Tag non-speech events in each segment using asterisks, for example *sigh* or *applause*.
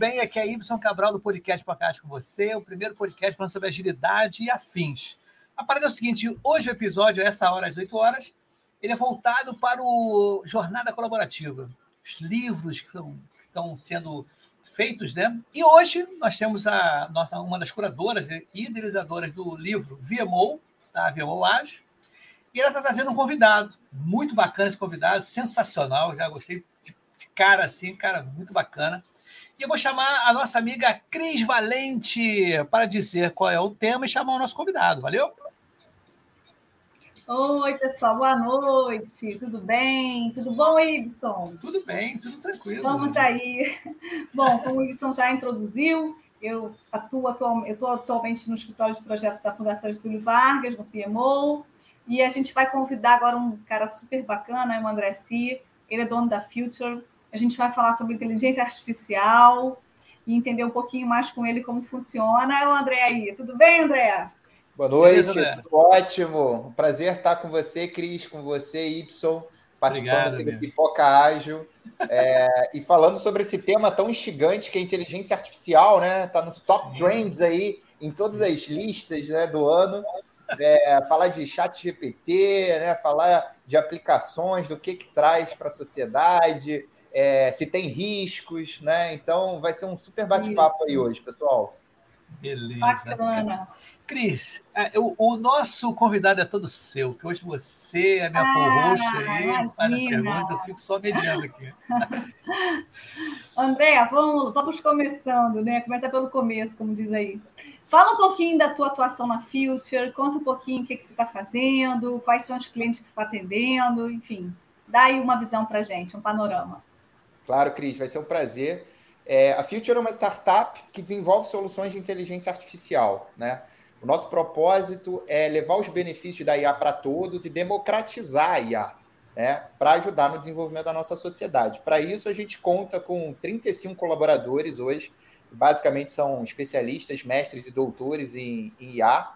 bem? Aqui é Ibson Cabral do podcast Podcast com você, o primeiro podcast falando sobre agilidade e afins. A parada é o seguinte: hoje o episódio, essa hora às 8 horas, ele é voltado para o Jornada Colaborativa, os livros que estão, sendo feitos, né? E hoje nós temos a nossa uma das curadoras e idealizadoras do livro VMO, tá? VMO Ágil, e ela está trazendo um convidado, muito bacana esse convidado, sensacional, já gostei de cara assim, cara, muito bacana. E eu vou chamar a nossa amiga Cris Valente para dizer qual é o tema e chamar o nosso convidado. Valeu? Oi, pessoal, boa noite. Tudo bem? Tudo bom, Ibson? Tudo bem, tudo tranquilo. Vamos aí. *laughs* Bom, como o Ibson já introduziu, eu atuo atual, eu estou atualmente no escritório de projetos da Fundação Getúlio Vargas, no PMO, e a gente vai convidar agora um cara super bacana, o André Si, ele é dono da Future, a gente vai falar sobre inteligência artificial e entender um pouquinho mais com ele como funciona. É o André aí. Tudo bem, André? Boa noite, Beleza, tudo ótimo. Prazer estar com você, Cris, com você, Y, participando Obrigado, do Pipoca Ágil. É, e falando sobre esse tema tão instigante que é a inteligência artificial, né? Está nos top Sim. trends aí, em todas as listas né, do ano. É, falar de chat GPT, né, falar de aplicações, do que, que traz para a sociedade, é, se tem riscos, né? Então vai ser um super bate-papo aí hoje, pessoal. Beleza. Bacana. Cris, é, o, o, nosso convidado é todo seu, que hoje você é minha ah, aí, várias perguntas, eu fico só mediando aqui. *laughs* André, vamos, vamos começando, né? Começa pelo começo, como diz aí. Fala um pouquinho da tua atuação na Future, conta um pouquinho o que, que você está fazendo, quais são os clientes que você está atendendo, enfim, dá aí uma visão para gente, um panorama. Claro, Cris, vai ser um prazer. É, a Future é uma startup que desenvolve soluções de inteligência artificial. Né? O nosso propósito é levar os benefícios da IA para todos e democratizar a IA né? para ajudar no desenvolvimento da nossa sociedade. Para isso, a gente conta com 35 colaboradores hoje, basicamente são especialistas, mestres e doutores em, em IA,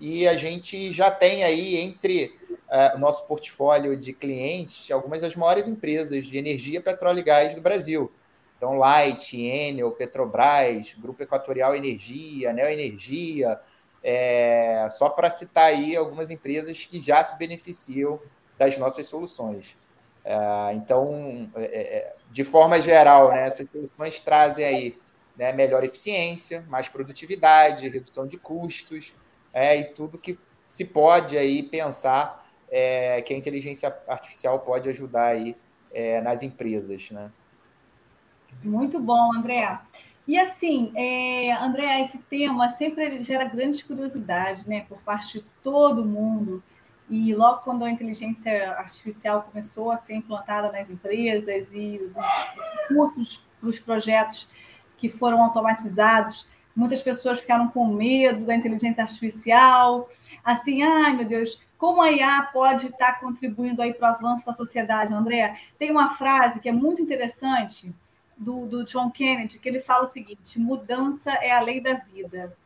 e a gente já tem aí entre uh, o nosso portfólio de clientes algumas das maiores empresas de energia, petróleo e gás do Brasil. Então, Light, Enel, Petrobras, Grupo Equatorial Energia, Neoenergia, é, só para citar aí algumas empresas que já se beneficiam das nossas soluções. É, então, é de forma geral, né, essas soluções trazem aí né, melhor eficiência, mais produtividade, redução de custos, é, e tudo que se pode aí pensar é, que a inteligência artificial pode ajudar aí é, nas empresas, né? Muito bom, André. E assim, é, André, esse tema sempre gera grandes curiosidades, né, por parte de todo mundo. E logo quando a inteligência artificial começou a ser implantada nas empresas e os cursos os projetos que foram automatizados, muitas pessoas ficaram com medo da inteligência artificial, assim, ai meu Deus, como a IA pode estar contribuindo aí para o avanço da sociedade, André? Tem uma frase que é muito interessante do, do John Kennedy, que ele fala o seguinte: mudança é a lei da vida.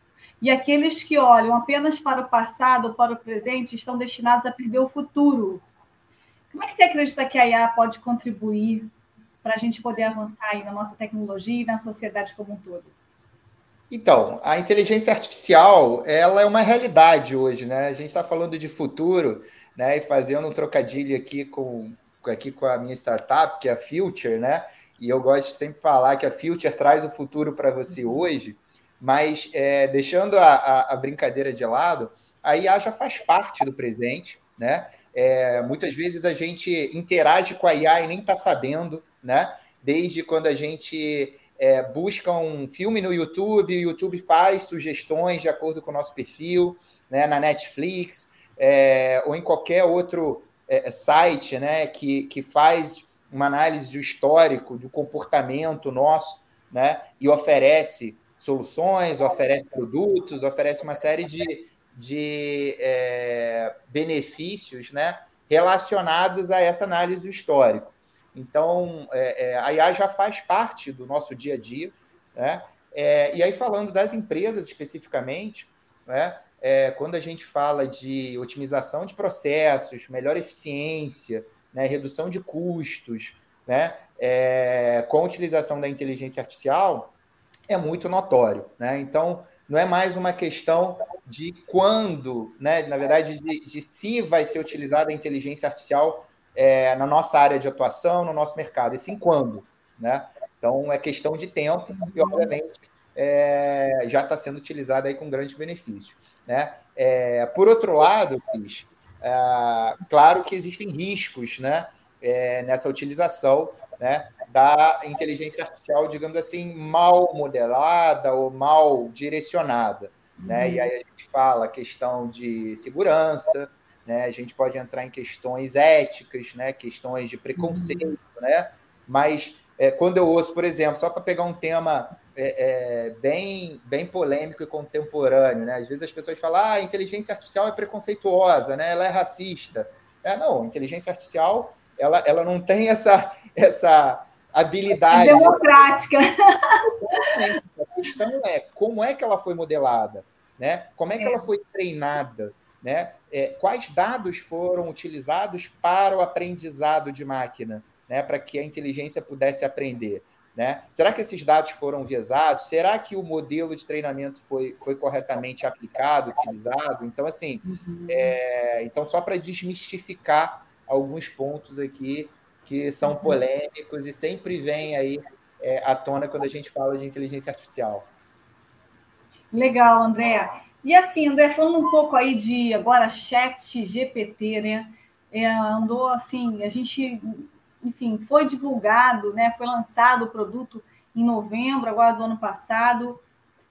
E aqueles que olham apenas para o passado ou para o presente estão destinados a perder o futuro. Como é que você acredita que a IA pode contribuir para a gente poder avançar aí na nossa tecnologia e na sociedade como um todo? Então, a inteligência artificial, ela é uma realidade hoje, né? A gente está falando de futuro, né? E fazendo um trocadilho aqui com, aqui com a minha startup, que é a Future, né? E eu gosto de sempre falar que a Future traz o futuro para você uhum. hoje, mas é, deixando a, a, a, brincadeira de lado, a IA já faz parte do presente, né? É, muitas vezes a gente interage com a IA e nem está sabendo, né? Desde quando a gente é, busca um filme no YouTube, o YouTube faz sugestões de acordo com o nosso perfil, né, na Netflix, é, ou em qualquer outro é, site né, que, que faz uma análise do histórico, do comportamento nosso, né, e oferece soluções, oferece produtos, oferece uma série de, de é, benefícios né, relacionados a essa análise do histórico. Então, é, é, a IA já faz parte do nosso dia a dia. Né? É, e aí, falando das empresas especificamente, né? É, quando a gente fala de otimização de processos, melhor eficiência, né? redução de custos, né? Com a utilização da inteligência artificial, é muito notório. Né? Então, não é mais uma questão de quando, né? na verdade, de, de se vai ser utilizada a inteligência artificial é, na nossa área de atuação, no nosso mercado, e sim quando. Né? Então, é questão de tempo e, obviamente, é, já está sendo utilizada aí com grande benefício. Né? É, por outro lado, Cris, é, claro que existem riscos né, é, nessa utilização né, da inteligência artificial, digamos assim, mal modelada ou mal direcionada. Né? E aí a gente fala a questão de segurança, né? a gente pode entrar em questões éticas, né? questões de preconceito, uhum. né? mas é, quando eu ouço, por exemplo, só para pegar um tema é, é, bem, bem polêmico e contemporâneo, né? Às vezes as pessoas falam, ah, a inteligência artificial é preconceituosa, né? Ela é racista. É, não, inteligência artificial, ela, ela não tem essa, essa habilidade. Democrática. A questão é como é que ela foi modelada, né? Como é que é. ela foi treinada, né? É, quais dados foram utilizados para o aprendizado de máquina, né? Para que a inteligência pudesse aprender. Né? Será que esses dados foram viesados? Será que o modelo de treinamento foi, foi corretamente aplicado, utilizado? Então, assim, uhum. é, então só para desmistificar alguns pontos aqui que são uhum. polêmicos e sempre vem aí é, à tona quando a gente fala de inteligência artificial. Legal, André. E assim, André, falando um pouco aí de agora chat GPT, né? É, andou assim, a gente enfim, foi divulgado, né, foi lançado o produto em novembro, agora do ano passado.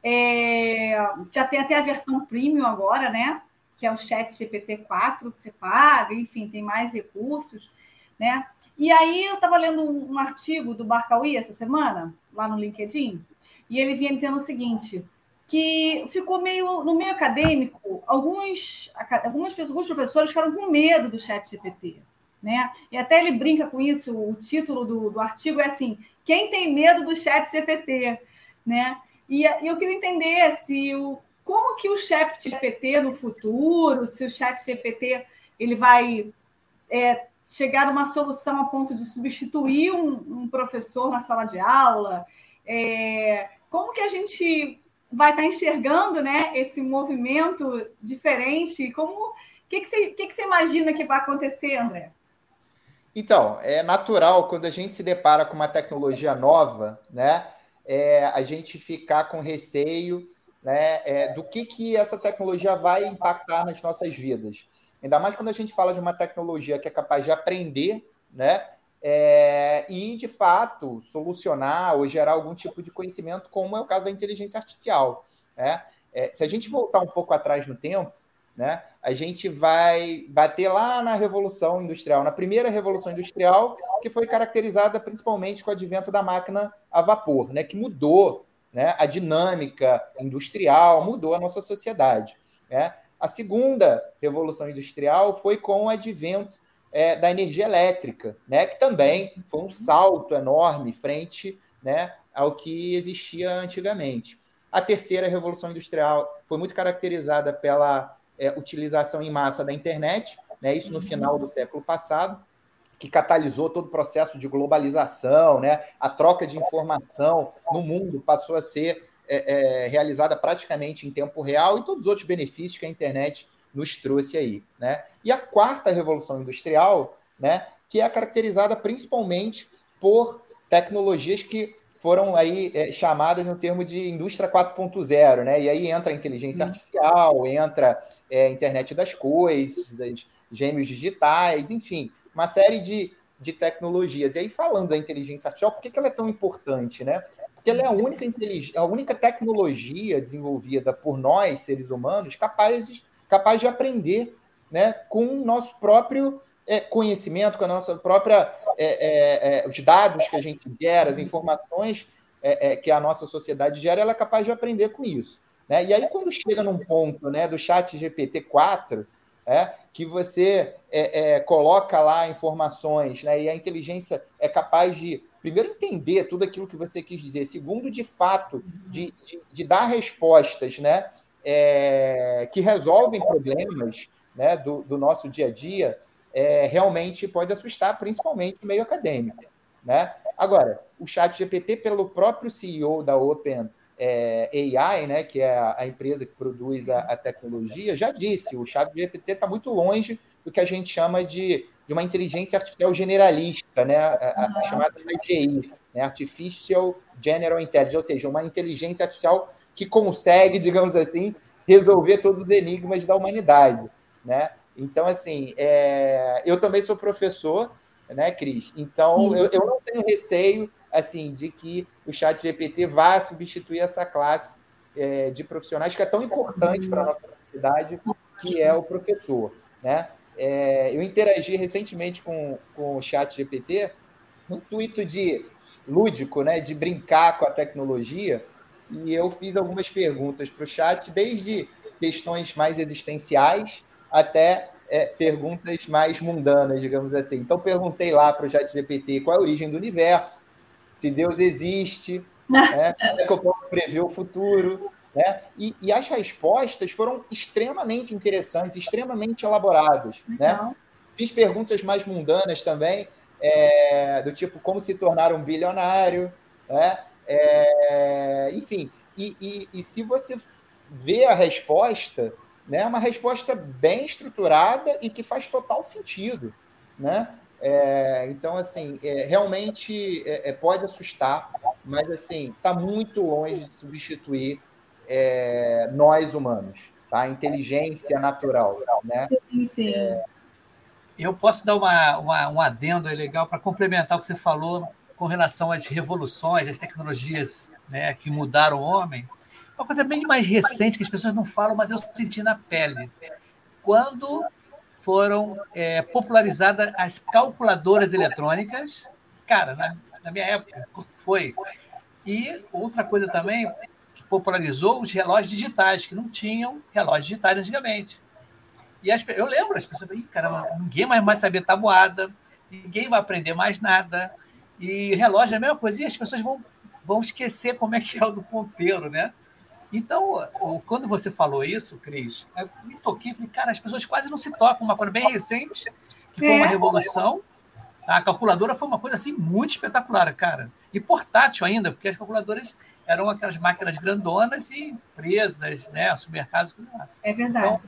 É, já tem até a versão premium agora, né? Que é o Chat GPT-4 que você paga, enfim, tem mais recursos, né? E aí eu estava lendo um, um, artigo do Barcauí essa semana, lá no LinkedIn, e ele vinha dizendo o seguinte: que ficou meio no meio acadêmico, alguns, algumas pessoas, alguns professores ficaram com medo do Chat GPT. Né? E até ele brinca com isso, o título do, do artigo é assim: quem tem medo do chat GPT? Né? E, e eu queria entender se o, como que o chat GPT no futuro, se o chat GPT ele vai é, chegar a uma solução a ponto de substituir um, um professor na sala de aula, é, como que a gente vai estar enxergando né, esse movimento diferente? Como o que, que, você, que, que você imagina que vai acontecer, André? Então, é natural quando a gente se depara com uma tecnologia nova, né? É, a gente ficar com receio né, é, do que, que essa tecnologia vai impactar nas nossas vidas. Ainda mais quando a gente fala de uma tecnologia que é capaz de aprender, né? É, e, de fato, solucionar ou gerar algum tipo de conhecimento, como é o caso da inteligência artificial. Né? É, se a gente voltar um pouco atrás no tempo, né? A gente vai bater lá na Revolução Industrial, na primeira Revolução Industrial, que foi caracterizada principalmente com o advento da máquina a vapor, né? que mudou né? a dinâmica industrial, mudou a nossa sociedade. Né? A segunda Revolução Industrial foi com o advento é, da energia elétrica, né? que também foi um salto enorme frente né, ao que existia antigamente. A terceira Revolução Industrial foi muito caracterizada pela é, utilização em massa da internet, né, isso no final do século passado, que catalisou todo o processo de globalização, né, a troca de informação no mundo passou a ser é, é, realizada praticamente em tempo real e todos os outros benefícios que a internet nos trouxe aí. Né? E a quarta revolução industrial, né, que é caracterizada principalmente por tecnologias que foram aí é, chamadas no termo de indústria 4.0, né? E aí entra a inteligência artificial, entra é, a internet das coisas, gêmeos digitais, enfim, uma série de, de tecnologias. E aí, falando da inteligência artificial, por que, que ela é tão importante, né? Porque ela é a única, a única tecnologia desenvolvida por nós, seres humanos, capaz de, capaz de aprender né, com o nosso próprio é, conhecimento, com a nossa própria é, é, é, os dados que a gente gera, as informações é, é, que a nossa sociedade gera, ela é capaz de aprender com isso. Né? E aí, quando chega num ponto né, do chat GPT-4, é, que você coloca lá informações né, e a inteligência é capaz de, primeiro, entender tudo aquilo que você quis dizer, segundo, de fato, de, de, de dar respostas né, que resolvem problemas né, do, do nosso dia a dia, é, realmente pode assustar, principalmente o meio acadêmico. Né? Agora, o chat GPT, pelo próprio CEO da Open é, AI, né, que é a, a empresa que produz a, a, tecnologia, já disse, o chat GPT está muito longe do que a gente chama de, de uma inteligência artificial generalista, né, a, a chamada AGI, né, Artificial General Intelligence, ou seja, uma inteligência artificial que consegue, *laughs* digamos assim, resolver todos os enigmas da humanidade, né? Então, assim, é... eu também sou professor, né, Cris? Então, eu, eu, não tenho receio, assim, de que o chat GPT vá substituir essa classe é, de profissionais que é tão importante para a nossa sociedade, que é o professor, né? É, eu interagi recentemente com, com o chat GPT no intuito de lúdico, né, de brincar com a tecnologia, e eu fiz algumas perguntas para o chat, desde questões mais existenciais até é, perguntas mais mundanas, digamos assim. Então, perguntei lá para o chat GPT qual é a origem do universo, se Deus existe, *laughs* né, como é que eu posso prever o futuro. Né? E, e, as respostas foram extremamente interessantes, extremamente elaboradas. Né? Fiz perguntas mais mundanas também, é, do tipo como se tornar um bilionário, né? É, enfim, e, e, e, se você vê a resposta, né, é uma resposta bem estruturada e que faz total sentido, né? É, então, assim, é, realmente é, é pode assustar, mas assim está muito longe de substituir é, nós humanos, tá? A inteligência natural, né? Sim, sim. Eu posso dar uma, uma um adendo aí legal para complementar o que você falou com relação às revoluções, às tecnologias né, que mudaram o homem. Uma coisa bem mais recente que as pessoas não falam, mas eu senti na pele. Quando foram é, popularizadas as calculadoras eletrônicas, cara, na, na minha época foi. E outra coisa também que popularizou os relógios digitais, que não tinham relógios digitais antigamente. E as, eu lembro, as pessoas, Ih, caramba, ninguém mais vai saber tabuada, ninguém vai aprender mais nada. E relógio é a mesma coisa, e as pessoas vão, vão esquecer como é que é o do ponteiro, né? Então, quando você falou isso, Cris, eu me toquei e falei, cara, as pessoas quase não se tocam. Uma coisa bem recente, que foi uma é. revolução. A calculadora foi uma coisa assim muito espetacular, cara. E portátil ainda, porque as calculadoras eram aquelas máquinas grandonas e empresas, né, supermercados. É verdade.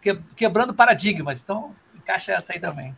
Então, quebrando paradigmas. Então, encaixa essa aí também.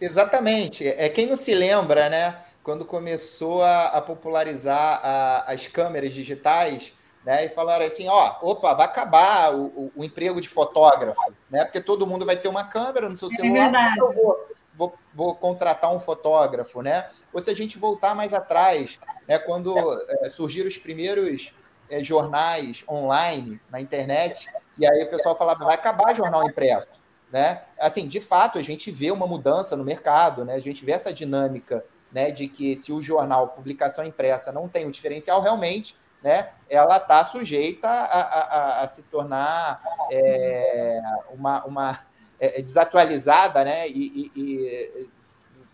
Exatamente. É quem não se lembra, né? Quando começou a, a popularizar a, as câmeras digitais, né? E falaram assim, ó, opa, vai acabar o, o, o, emprego de fotógrafo, né? Porque todo mundo vai ter uma câmera no seu é celular. É eu vou, vou, vou, contratar um fotógrafo, né? Ou se a gente voltar mais atrás, né? Quando é, surgiram os primeiros é, jornais online na internet, e aí o pessoal falava, vai acabar jornal impresso. Né? Assim, de fato, a gente vê uma mudança no mercado, né? a gente vê essa dinâmica né, de que se o jornal, publicação impressa, não tem um diferencial, realmente né, ela está sujeita a, a, a, se tornar é, uma, uma é, desatualizada né, e, e, e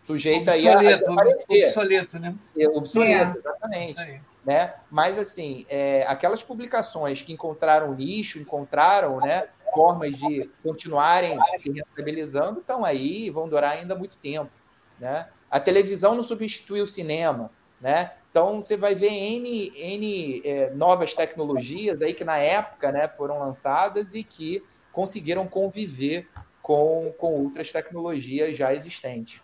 sujeita obsoleto, a, a obsoleto, né? É, obsoleto, é. exatamente né? Mas assim, é, aquelas publicações que encontraram nicho, encontraram, né, formas de continuarem se rentabilizando, estão aí e vão durar ainda muito tempo, né? A televisão não substitui o cinema, né? Então você vai ver N, N é, novas tecnologias aí que na época né, foram lançadas e que conseguiram conviver com, com outras tecnologias já existentes.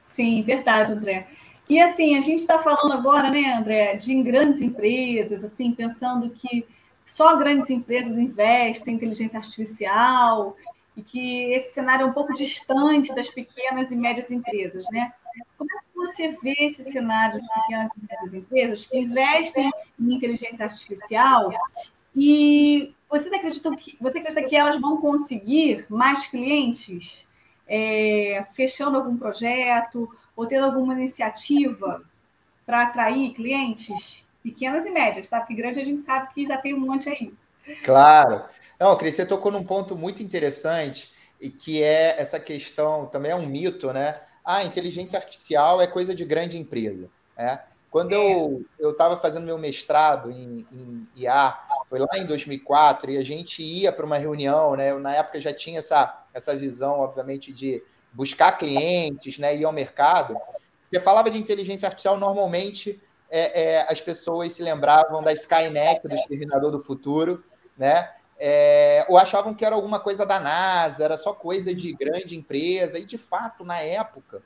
Sim, verdade, André. E assim, a gente está falando agora, né, André, de grandes empresas, assim, pensando que só grandes empresas investem em inteligência artificial e que esse cenário é um pouco distante das pequenas e médias empresas, né? Como é que você vê esse cenário de pequenas e médias empresas que investem em inteligência artificial e vocês acreditam que você acredita que elas vão conseguir mais clientes é, fechando algum projeto ou tendo alguma iniciativa para atrair clientes pequenas e médias, tá? Porque grande a gente sabe que já tem um monte aí. Claro. Não, Cris, você tocou num ponto muito interessante e que é essa questão, também é um mito, né? Ah, inteligência artificial é coisa de grande empresa. É? Quando é. eu estava fazendo meu mestrado em, em, IA, foi lá em 2004, e a gente ia para uma reunião, né? Eu, na época já tinha essa, essa visão, obviamente, de buscar clientes, né, ir ao mercado, você falava de inteligência artificial, normalmente é, é, as pessoas se lembravam da Skynet, do Exterminador do Futuro, né? É, ou achavam que era alguma coisa da NASA, era só coisa de grande empresa, e de fato, na época,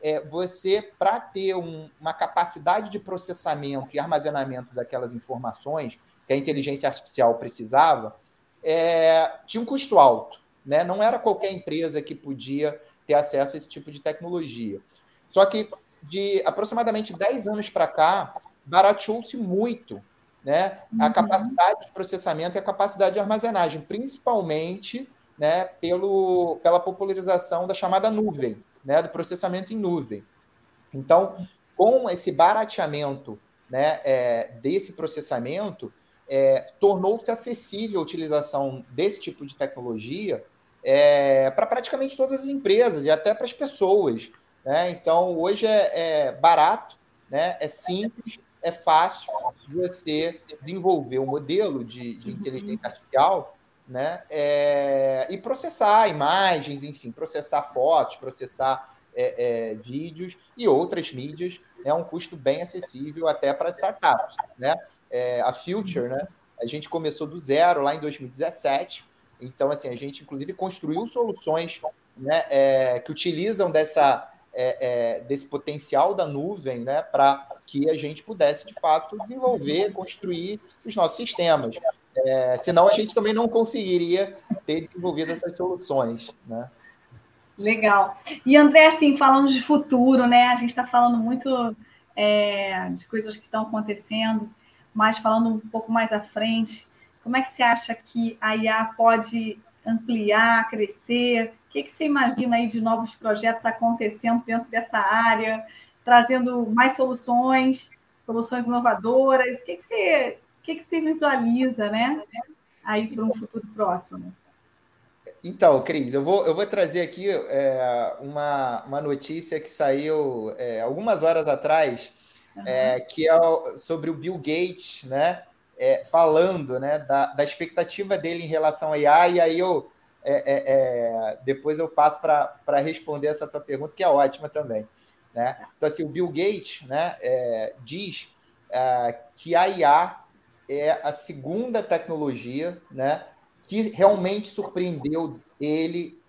é, você, para ter um, uma capacidade de processamento e armazenamento daquelas informações que a inteligência artificial precisava, é, tinha um custo alto. Né? Não era qualquer empresa que podia ter acesso a esse tipo de tecnologia. Só que de aproximadamente 10 anos para cá, barateou-se muito né, a uhum. capacidade de processamento e a capacidade de armazenagem, principalmente né, pelo, pela popularização da chamada nuvem, né, do processamento em nuvem. Então, com esse barateamento né, é, desse processamento, é, tornou-se acessível a utilização desse tipo de tecnologia é, para praticamente todas as empresas e até para as pessoas. Né? Então, hoje é, é, barato, né? é simples, é fácil você desenvolver um modelo de, de inteligência artificial né? É, e processar imagens, enfim, processar fotos, processar é, é, vídeos e outras mídias é um custo bem acessível até para startups. Né? É, a Future, né? a gente começou do zero lá em 2017, então assim a gente inclusive construiu soluções né, é, que utilizam dessa é, é, desse potencial da nuvem né, para que a gente pudesse, de fato, desenvolver, construir os nossos sistemas. É, senão a gente também não conseguiria ter desenvolvido essas soluções. Né? Legal. E André, assim, falando de futuro, né? A gente está falando muito é, de coisas que estão acontecendo, mas falando um pouco mais à frente, como é que você acha que a IA pode ampliar, crescer? O que, que você imagina aí de novos projetos acontecendo dentro dessa área, trazendo mais soluções, soluções inovadoras? O que, que, você, o que, que você visualiza, né? Aí para um futuro próximo? Então, Cris, eu vou, eu vou trazer aqui é, uma, uma notícia que saiu é, algumas horas atrás, uhum. é, que é sobre o Bill Gates, né? É, falando né, da, da expectativa dele em relação à IA, e aí eu é, é, é, depois eu passo para responder essa tua pergunta, que é ótima também. Né? Então, assim, o Bill Gates né, é, diz é, que a IA é a segunda tecnologia né, que realmente surpreendeu ele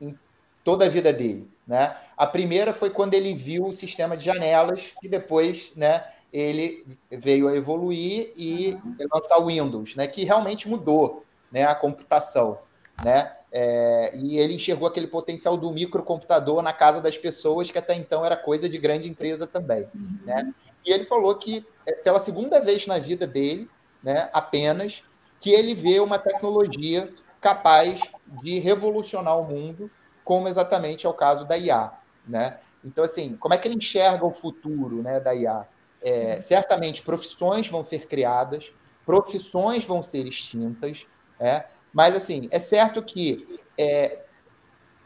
em toda a vida dele. Né? A primeira foi quando ele viu o sistema de janelas, e depois né, ele veio a evoluir e lançar o Windows, né, que realmente mudou né, a computação né? É, e ele enxergou aquele potencial do microcomputador na casa das pessoas, que até então era coisa de grande empresa também. Uhum. Né? E ele falou que, é, pela segunda vez na vida dele, né, apenas, que ele vê uma tecnologia capaz de revolucionar o mundo, como exatamente é o caso da IA. Né? Então, assim, como é que ele enxerga o futuro né, da IA? É, certamente profissões vão ser criadas, profissões vão ser extintas, é, mas, assim, é certo que é,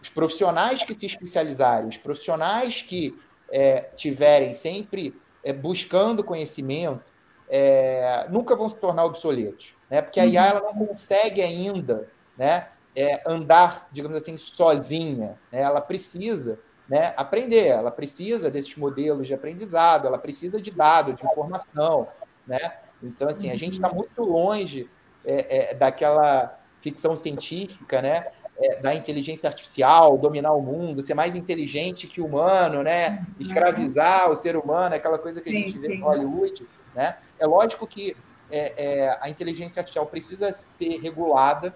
os profissionais que se especializarem, os profissionais que é, tiverem sempre é, buscando conhecimento, é, nunca vão se tornar obsoletos, né? Porque a IA ela não consegue ainda, né, é, andar, digamos assim, sozinha. Né? Ela precisa, né, aprender. Ela precisa desses modelos de aprendizado. Ela precisa de dados, de informação, né? Então, assim, a gente está muito longe é, é, daquela ficção científica, né? É, da inteligência artificial, dominar o mundo, ser mais inteligente que o humano, né? Uhum. Escravizar o ser humano, aquela coisa que a gente vê no Hollywood, né? É lógico que é, é, a inteligência artificial precisa ser regulada,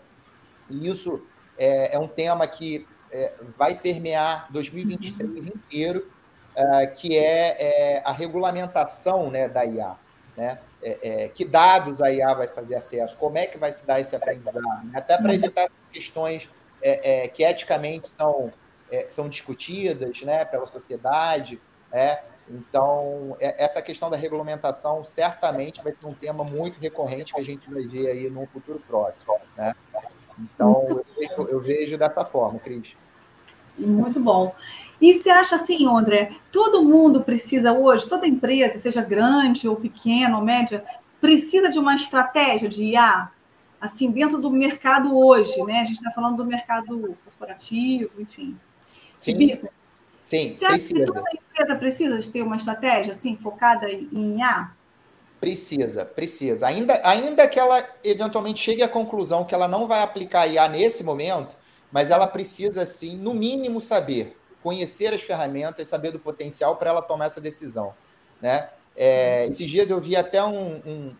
e isso é, é um tema que é, vai permear 2023 uhum. inteiro, é, que é, a regulamentação né, da IA. Né? É, é, que dados a IA vai fazer acesso, como é que vai se dar esse aprendizado, né? até para evitar questões é, é, que eticamente são, é, são discutidas né, pela sociedade. É. Então, essa questão da regulamentação certamente vai ser um tema muito recorrente que a gente vai ver aí no futuro próximo. Né? Então, eu vejo, eu vejo dessa forma, Cris. Muito bom. E você acha assim, André, todo mundo precisa hoje, toda empresa, seja grande ou pequena ou média, precisa de uma estratégia de IA, assim, dentro do mercado hoje, né? A gente está falando do mercado corporativo, enfim. Sim, sim você precisa. Acha que toda, empresa precisa de ter uma estratégia assim, focada em IA? Precisa, precisa. Ainda, ainda que ela eventualmente chegue à conclusão que ela não vai aplicar IA nesse momento, mas ela precisa, sim, no mínimo, saber, conhecer as ferramentas, saber do potencial para ela tomar essa decisão. Né? É, esses dias eu vi até um, um,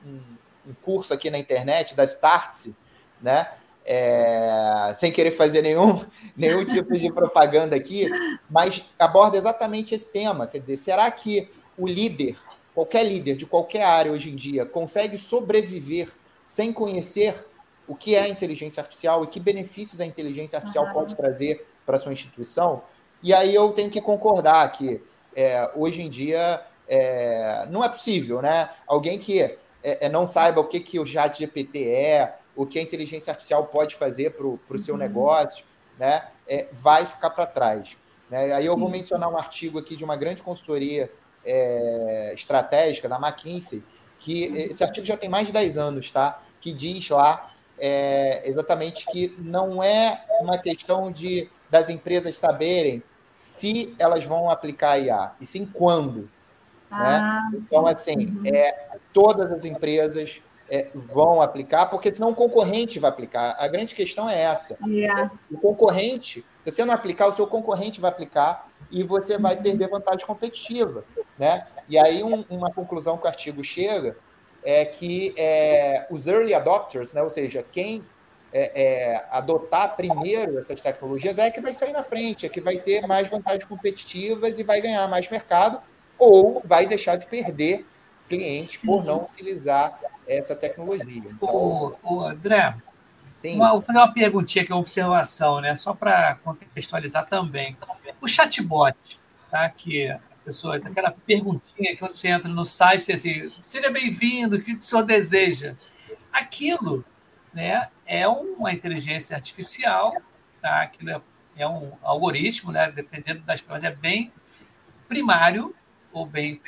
um curso aqui na internet da Startse, né? É, sem querer fazer nenhum, *laughs* nenhum tipo de propaganda aqui, mas aborda exatamente esse tema. Quer dizer, será que o líder, qualquer líder de qualquer área hoje em dia, consegue sobreviver sem conhecer o que é a inteligência artificial e que benefícios a inteligência artificial uhum. pode trazer para sua instituição? E aí eu tenho que concordar que é, hoje em dia é, não é possível, né? Alguém que é, é não saiba o que, que o chat GPT é, o que a inteligência artificial pode fazer para o seu uhum. negócio, né, é, vai ficar para trás. Né? Aí eu vou mencionar um artigo aqui de uma grande consultoria é, estratégica da McKinsey, que esse artigo já tem mais de 10 anos, tá? Que diz lá é, exatamente que não é uma questão de das empresas saberem se elas vão aplicar IA, e sim quando. Ah, né? Então, assim, uhum. é, todas as empresas é, vão aplicar, porque senão o concorrente vai aplicar. A grande questão é essa. Yeah. O concorrente, se você não aplicar, o seu concorrente vai aplicar e você vai perder vantagem competitiva. Né? E aí, um, uma conclusão que o artigo chega é que é, os early adopters, né, ou seja, quem é, é, adotar primeiro essas tecnologias é que vai sair na frente, é que vai ter mais vantagens competitivas e vai ganhar mais mercado, ou vai deixar de perder clientes por não utilizar essa tecnologia. Então, o, André, sim, uma, vou fazer uma perguntinha que é uma observação, né? Só para contextualizar também. O chatbot, tá? Que as pessoas, aquela perguntinha que quando você entra no site, assim, seja bem-vindo, o que o senhor deseja? Aquilo, né? É uma inteligência artificial, tá? Aquilo é, é um algoritmo, né? Dependendo das coisas, é bem primário ou bem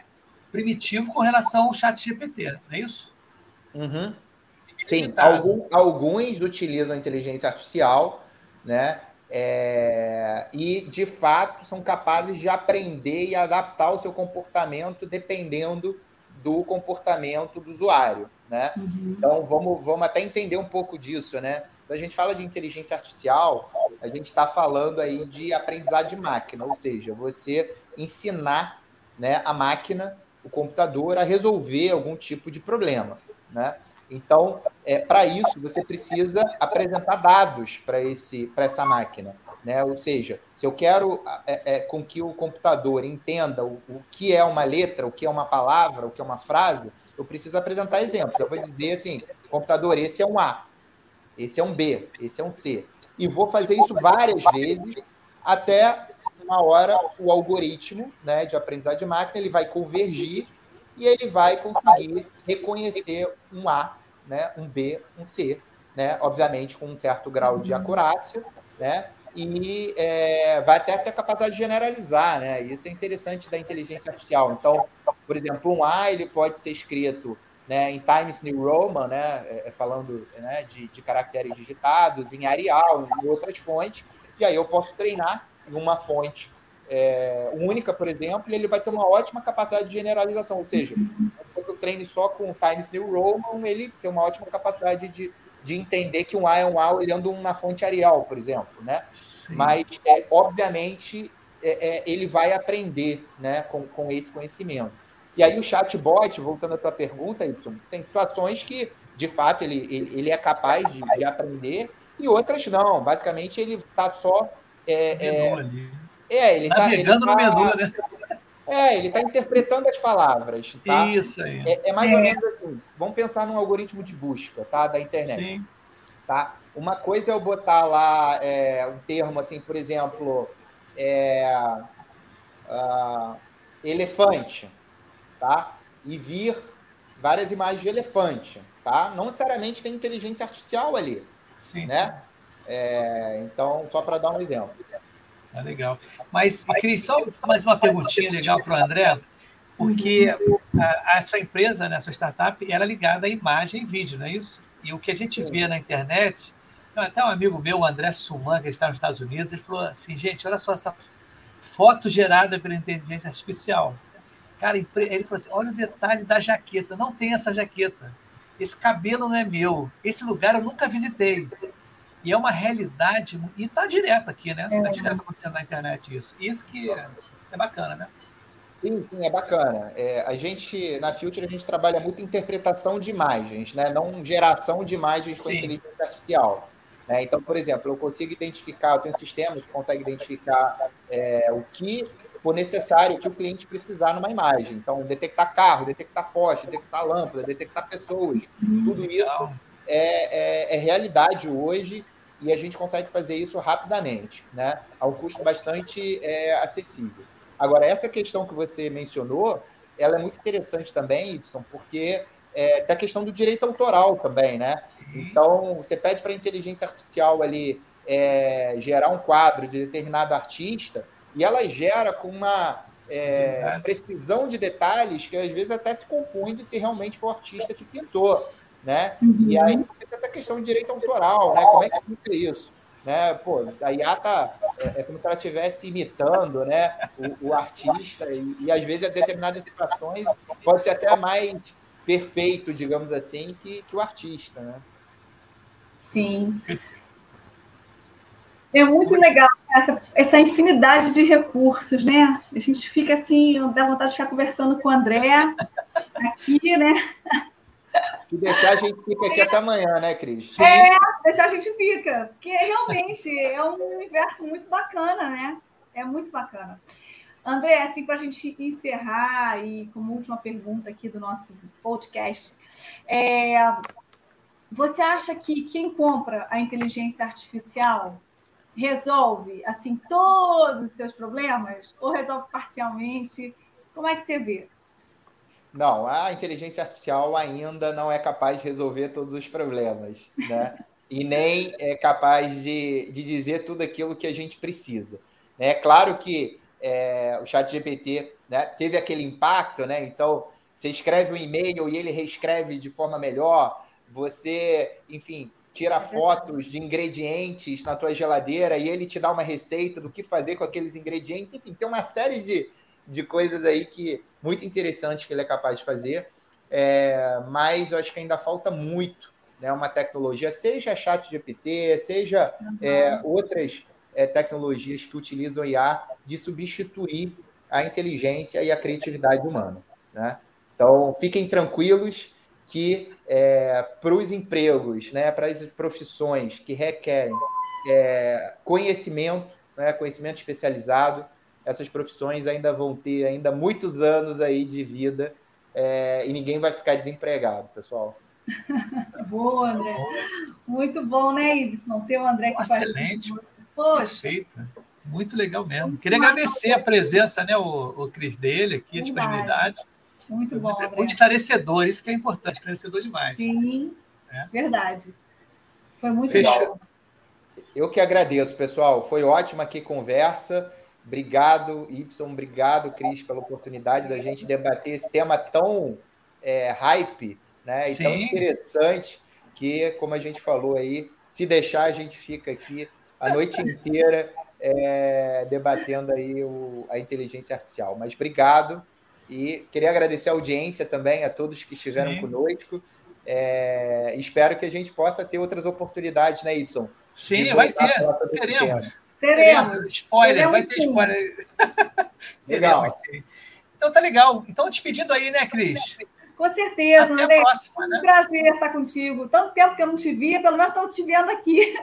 primitivo com relação ao chat GPT, não é isso? Uhum. Sim, algum, alguns utilizam inteligência artificial, né? É, e de fato são capazes de aprender e adaptar o seu comportamento dependendo do comportamento do usuário, né? Uhum. Então vamos, vamos até entender um pouco disso, né? Quando a gente fala de inteligência artificial, a gente está falando aí de aprendizado de máquina, ou seja, você ensinar né, a máquina, o computador, a resolver algum tipo de problema. Né? Então, é, para isso, você precisa apresentar dados para essa máquina. Né? Ou seja, se eu quero é, é, com que o computador entenda o, o, que é uma letra, o que é uma palavra, o que é uma frase, eu preciso apresentar exemplos. Eu vou dizer assim, computador, esse é um A, esse é um B, esse é um C. E vou fazer isso várias vezes até uma hora o algoritmo né, de aprendizagem de máquina ele vai convergir e ele vai conseguir reconhecer um A, né, um B, um C, né, obviamente com um certo grau de acurácia, né, e é, vai até ter a capacidade de generalizar, né, isso é interessante da inteligência artificial. Então, por exemplo, um A ele pode ser escrito né, em Times New Roman, né, é, falando né, de, de caracteres digitados, em Arial, em outras fontes, e aí eu posso treinar em uma fonte é, única, por exemplo, ele vai ter uma ótima capacidade de generalização, ou seja, se eu treine só com Times New Roman, ele tem uma ótima capacidade de, de entender que um A é um A olhando uma fonte Arial, por exemplo, né? Sim. Mas, é, obviamente, é, é, ele vai aprender né, com, com esse conhecimento. E aí o chatbot, voltando à tua pergunta, Y, tem situações que, de fato, ele, ele, ele é capaz de, de, aprender e outras não. Basicamente, ele está só... É, é, é, ele está navegando tá, ele tá, no menu, né? É, ele está interpretando as palavras. Tá? Isso aí. É, é mais é. ou menos assim. Vamos pensar num algoritmo de busca, tá? Da internet. Sim. Tá? Uma coisa é eu botar lá é, um termo assim, por exemplo, é, uh, elefante, tá? E vir várias imagens de elefante, tá? Não necessariamente tem inteligência artificial ali, sim, né? Sim. É, então, só para dar um exemplo. Tá legal. Mas, Cris, só mais uma perguntinha legal para o André, porque a, a, sua empresa, né, a sua startup, era ligada à imagem e vídeo, não é isso? E o que a gente vê na internet, até um amigo meu, o André Suman, que está nos Estados Unidos, ele falou assim, gente, olha só essa foto gerada pela inteligência artificial. Cara, ele falou assim: olha o detalhe da jaqueta. Não tem essa jaqueta. Esse cabelo não é meu. Esse lugar eu nunca visitei. E é uma realidade. E está direto aqui, né? Está é. direto acontecendo na internet isso. Isso que é, é bacana, né? Sim, sim, é bacana. É, a gente, na Future, a gente trabalha muito interpretação de imagens, né? não geração de imagens sim. com inteligência artificial. Né? Então, por exemplo, eu consigo identificar, eu tenho sistemas que conseguem identificar é, o que for necessário, o que o cliente precisar numa imagem. Então, detectar carro, detectar poste, detectar lâmpada, detectar pessoas. Tudo isso é, é, é realidade hoje e a gente consegue fazer isso rapidamente, né? a um custo bastante é, acessível. Agora, essa questão que você mencionou, ela é muito interessante também, Y, porque é, tem a questão do direito autoral também, né? Sim. Então, você pede para a inteligência artificial ali é, gerar um quadro de determinado artista e ela gera com uma é, precisão de detalhes que às vezes até se confunde se realmente foi o artista que pintou, né? Uhum. E aí você tem essa questão de direito autoral, né? Como é que fica isso? Né? Pô, a IA tá, é, é como se ela estivesse imitando, né, o, o artista e, e, às vezes, determinadas situações, pode ser até mais perfeito, digamos assim, que, que o artista, né? Sim. É muito legal essa, essa infinidade de recursos, né? A gente fica assim, dá vontade de ficar conversando com o André aqui, né? Se deixar, a gente fica aqui até amanhã, né, Cris? É, deixar a gente fica. Porque realmente é um universo muito bacana, né? É muito bacana. André, assim, para a gente encerrar, e como última pergunta aqui do nosso podcast, é, você acha que quem compra a inteligência artificial resolve assim todos os seus problemas ou resolve parcialmente? Como é que você vê? Não, a inteligência artificial ainda não é capaz de resolver todos os problemas, né? e nem é capaz de, de dizer tudo aquilo que a gente precisa. É claro que é, o chat GPT né, teve aquele impacto, né? Então, você escreve um e-mail e ele reescreve de forma melhor, você, enfim, tira fotos de ingredientes na tua geladeira e ele te dá uma receita do que fazer com aqueles ingredientes, enfim, tem uma série de, de coisas aí que muito interessantes que ele é capaz de fazer, é, mas eu acho que ainda falta muito, né? Uma tecnologia, seja chat GPT, seja uhum. é, outras é, tecnologias que utilizam IA de substituir a inteligência e a criatividade humana, né? Então, fiquem tranquilos que é, para os empregos, né, para as profissões que requerem é, conhecimento, né, conhecimento especializado, essas profissões ainda vão ter ainda muitos anos aí de vida é, e ninguém vai ficar desempregado, pessoal. *laughs* Boa, André. Muito bom, né, Ibson? Ter o André que Excelente. Poxa. Perfeito. Muito legal mesmo. Muito Queria agradecer a presença, né, o, o Cris dele aqui, a disponibilidade. Muito bom. Muito, muito esclarecedor, isso que é importante, esclarecedor demais. Sim, é. verdade. Foi muito Fechou. bom. Eu que agradeço, pessoal. Foi ótima aqui conversa. Obrigado, Y, obrigado, Cris, pela oportunidade da gente debater esse tema tão é, hype, né? E tão interessante que, como a gente falou aí, se deixar, a gente fica aqui a noite inteira é, debatendo aí o, a inteligência artificial. Mas obrigado e queria agradecer a audiência também, a todos que estiveram Sim. conosco. É, espero que a gente possa ter outras oportunidades, né, Y? Sim, vai ter. Teremos. Teremos. Spoiler, Teremos vai ter spoiler. *laughs* Legal. então tá legal. Então, despedindo aí, né, Cris? Com certeza, Até André. a próxima, né? Um prazer estar contigo. Tanto tempo que eu não te via, pelo menos estou te vendo aqui.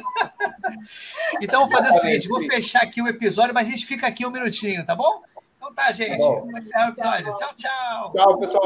*laughs* então, vou fazer o seguinte: vou fechar aqui o episódio, mas a gente fica aqui um minutinho, tá bom? Então tá, gente. Tá Vamos encerrar o episódio. Tchau, tchau. Tchau, pessoal.